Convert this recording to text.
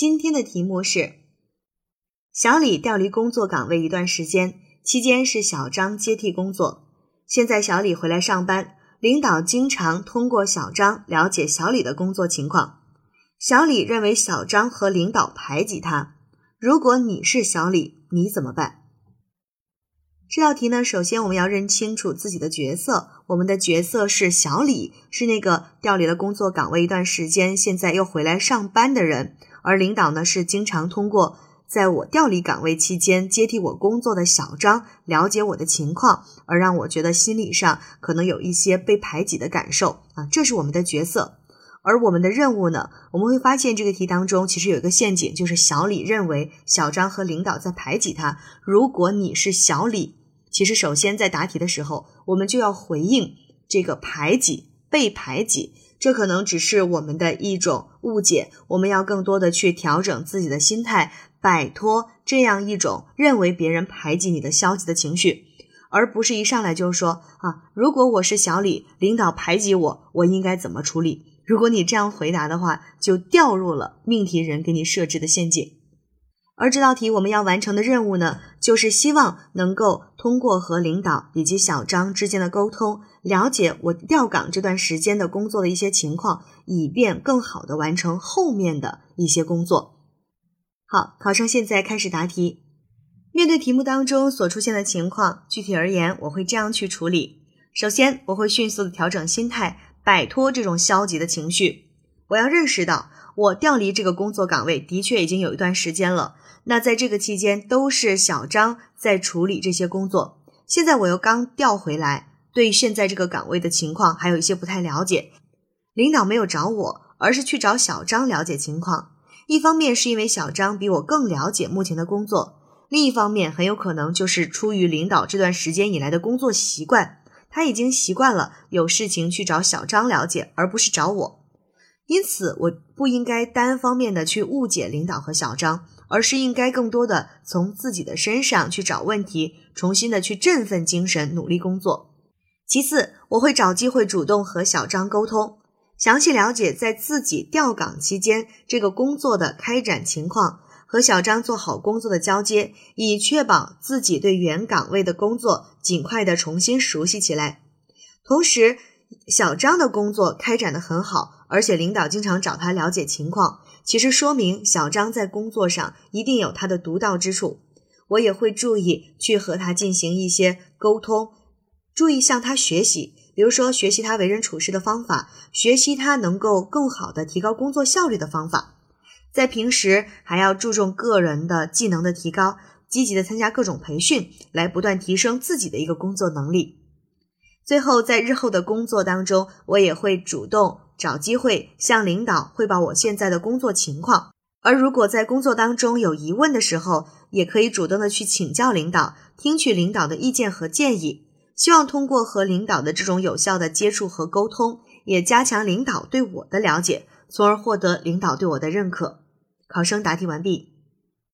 今天的题目是：小李调离工作岗位一段时间，期间是小张接替工作。现在小李回来上班，领导经常通过小张了解小李的工作情况。小李认为小张和领导排挤他。如果你是小李，你怎么办？这道题呢，首先我们要认清楚自己的角色。我们的角色是小李，是那个调离了工作岗位一段时间，现在又回来上班的人。而领导呢，是经常通过在我调离岗位期间接替我工作的小张了解我的情况，而让我觉得心理上可能有一些被排挤的感受啊。这是我们的角色。而我们的任务呢，我们会发现这个题当中其实有一个陷阱，就是小李认为小张和领导在排挤他。如果你是小李。其实，首先在答题的时候，我们就要回应这个排挤、被排挤，这可能只是我们的一种误解。我们要更多的去调整自己的心态，摆脱这样一种认为别人排挤你的消极的情绪，而不是一上来就说啊，如果我是小李，领导排挤我，我应该怎么处理？如果你这样回答的话，就掉入了命题人给你设置的陷阱。而这道题我们要完成的任务呢，就是希望能够通过和领导以及小张之间的沟通，了解我调岗这段时间的工作的一些情况，以便更好的完成后面的一些工作。好，考生现在开始答题。面对题目当中所出现的情况，具体而言，我会这样去处理：首先，我会迅速的调整心态，摆脱这种消极的情绪。我要认识到，我调离这个工作岗位的确已经有一段时间了。那在这个期间，都是小张在处理这些工作。现在我又刚调回来，对现在这个岗位的情况还有一些不太了解。领导没有找我，而是去找小张了解情况。一方面是因为小张比我更了解目前的工作，另一方面很有可能就是出于领导这段时间以来的工作习惯，他已经习惯了有事情去找小张了解，而不是找我。因此，我不应该单方面的去误解领导和小张。而是应该更多的从自己的身上去找问题，重新的去振奋精神，努力工作。其次，我会找机会主动和小张沟通，详细了解在自己调岗期间这个工作的开展情况，和小张做好工作的交接，以确保自己对原岗位的工作尽快的重新熟悉起来。同时，小张的工作开展的很好，而且领导经常找他了解情况。其实说明小张在工作上一定有他的独到之处，我也会注意去和他进行一些沟通，注意向他学习，比如说学习他为人处事的方法，学习他能够更好的提高工作效率的方法。在平时还要注重个人的技能的提高，积极的参加各种培训，来不断提升自己的一个工作能力。最后，在日后的工作当中，我也会主动。找机会向领导汇报我现在的工作情况，而如果在工作当中有疑问的时候，也可以主动的去请教领导，听取领导的意见和建议。希望通过和领导的这种有效的接触和沟通，也加强领导对我的了解，从而获得领导对我的认可。考生答题完毕。